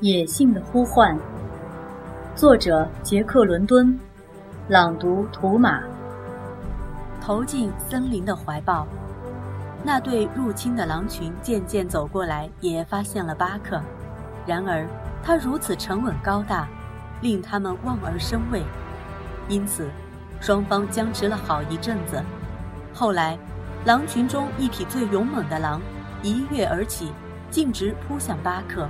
野性的呼唤，作者杰克·伦敦，朗读图马。投进森林的怀抱，那对入侵的狼群渐渐走过来，也发现了巴克。然而，他如此沉稳高大，令他们望而生畏。因此，双方僵持了好一阵子。后来，狼群中一匹最勇猛的狼一跃而起，径直扑向巴克。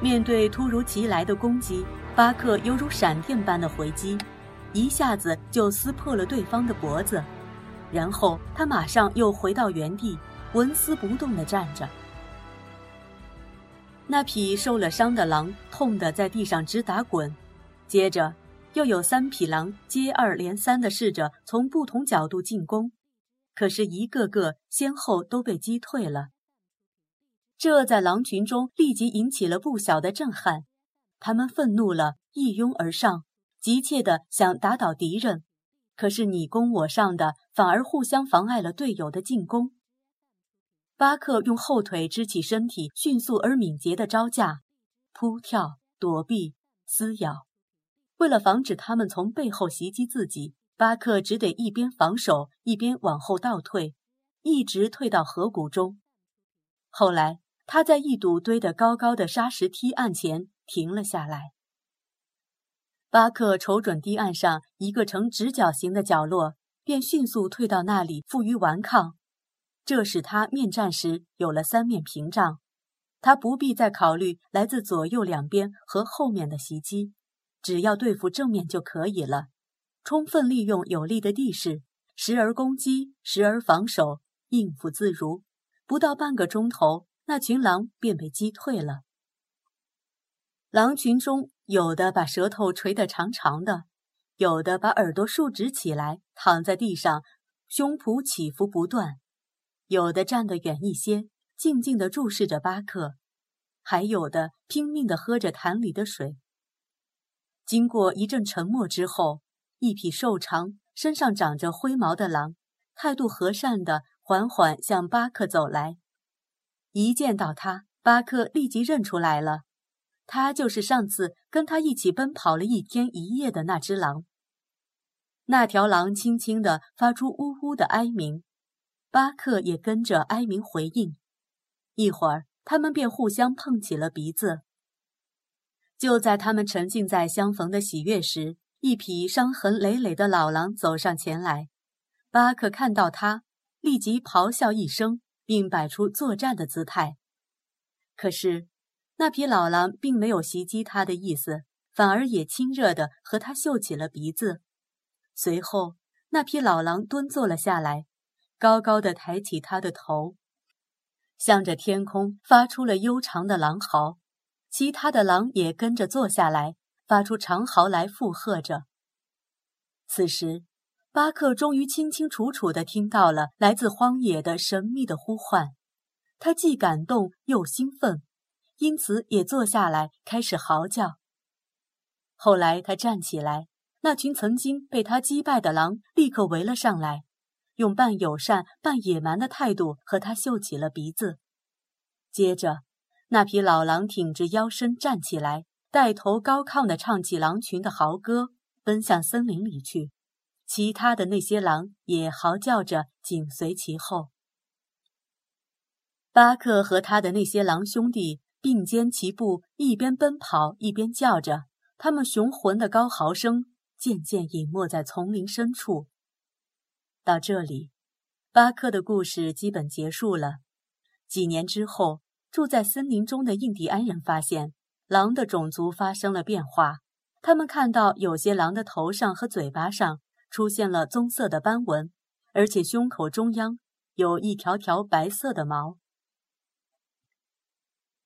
面对突如其来的攻击，巴克犹如闪电般的回击，一下子就撕破了对方的脖子，然后他马上又回到原地，纹丝不动地站着。那匹受了伤的狼痛得在地上直打滚，接着又有三匹狼接二连三地试着从不同角度进攻，可是一个个先后都被击退了。这在狼群中立即引起了不小的震撼，他们愤怒了，一拥而上，急切地想打倒敌人，可是你攻我上的反而互相妨碍了队友的进攻。巴克用后腿支起身体，迅速而敏捷地招架、扑跳、躲避、撕咬。为了防止他们从背后袭击自己，巴克只得一边防守，一边往后倒退，一直退到河谷中。后来。他在一堵堆得高高的沙石堤岸前停了下来。巴克瞅准堤岸上一个呈直角形的角落，便迅速退到那里，负隅顽抗。这使他面战时有了三面屏障，他不必再考虑来自左右两边和后面的袭击，只要对付正面就可以了。充分利用有利的地势，时而攻击，时而防守，应付自如。不到半个钟头。那群狼便被击退了。狼群中有的把舌头垂得长长的，有的把耳朵竖直起来，躺在地上，胸脯起伏不断；有的站得远一些，静静地注视着巴克；还有的拼命地喝着潭里的水。经过一阵沉默之后，一匹瘦长、身上长着灰毛的狼，态度和善地缓缓向巴克走来。一见到他，巴克立即认出来了，他就是上次跟他一起奔跑了一天一夜的那只狼。那条狼轻轻地发出呜呜的哀鸣，巴克也跟着哀鸣回应。一会儿，他们便互相碰起了鼻子。就在他们沉浸在相逢的喜悦时，一匹伤痕累累的老狼走上前来。巴克看到他，立即咆哮一声。并摆出作战的姿态，可是那匹老狼并没有袭击他的意思，反而也亲热地和他嗅起了鼻子。随后，那匹老狼蹲坐了下来，高高的抬起他的头，向着天空发出了悠长的狼嚎。其他的狼也跟着坐下来，发出长嚎来附和着。此时。巴克终于清清楚楚地听到了来自荒野的神秘的呼唤，他既感动又兴奋，因此也坐下来开始嚎叫。后来他站起来，那群曾经被他击败的狼立刻围了上来，用半友善半野蛮的态度和他嗅起了鼻子。接着，那匹老狼挺直腰身站起来，带头高亢地唱起狼群的嚎歌，奔向森林里去。其他的那些狼也嚎叫着紧随其后。巴克和他的那些狼兄弟并肩齐步，一边奔跑一边叫着，他们雄浑的高嚎声渐渐隐没在丛林深处。到这里，巴克的故事基本结束了。几年之后，住在森林中的印第安人发现，狼的种族发生了变化。他们看到有些狼的头上和嘴巴上。出现了棕色的斑纹，而且胸口中央有一条条白色的毛。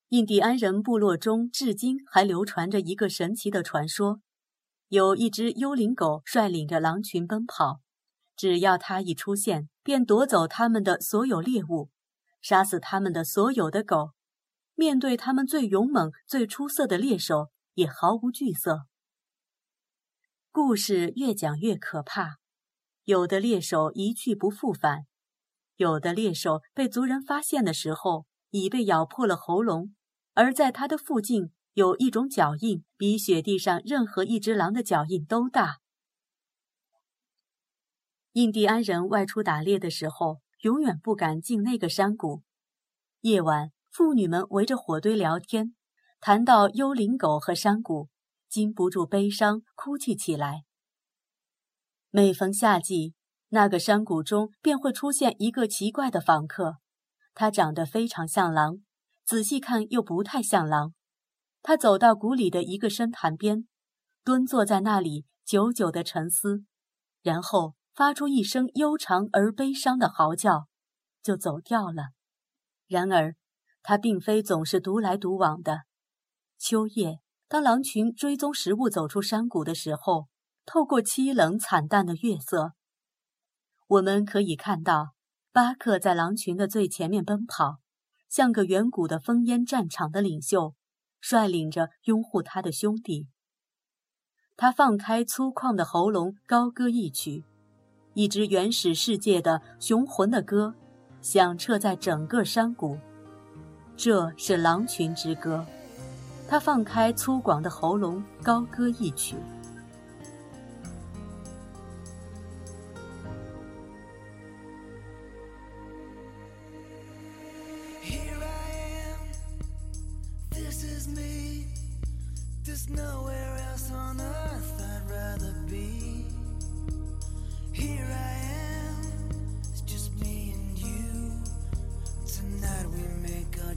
印第安人部落中至今还流传着一个神奇的传说：有一只幽灵狗率领着狼群奔跑，只要它一出现，便夺走他们的所有猎物，杀死他们的所有的狗。面对他们最勇猛、最出色的猎手，也毫无惧色。故事越讲越可怕，有的猎手一去不复返，有的猎手被族人发现的时候已被咬破了喉咙，而在它的附近有一种脚印，比雪地上任何一只狼的脚印都大。印第安人外出打猎的时候，永远不敢进那个山谷。夜晚，妇女们围着火堆聊天，谈到幽灵狗和山谷，禁不住悲伤，哭泣起来。每逢夏季，那个山谷中便会出现一个奇怪的访客，他长得非常像狼，仔细看又不太像狼。他走到谷里的一个深潭边，蹲坐在那里，久久的沉思，然后。发出一声悠长而悲伤的嚎叫，就走掉了。然而，他并非总是独来独往的。秋夜，当狼群追踪食物走出山谷的时候，透过凄冷惨淡的月色，我们可以看到巴克在狼群的最前面奔跑，像个远古的烽烟战场的领袖，率领着拥护他的兄弟。他放开粗犷的喉咙，高歌一曲。一支原始世界的雄浑的歌，响彻在整个山谷。这是狼群之歌。他放开粗犷的喉咙高歌一曲。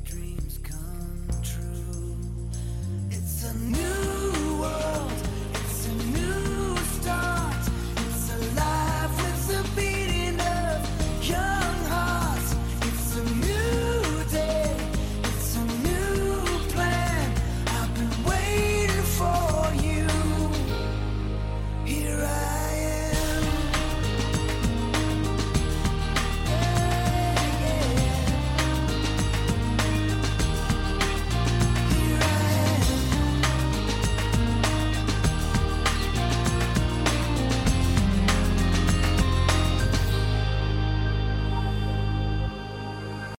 Dream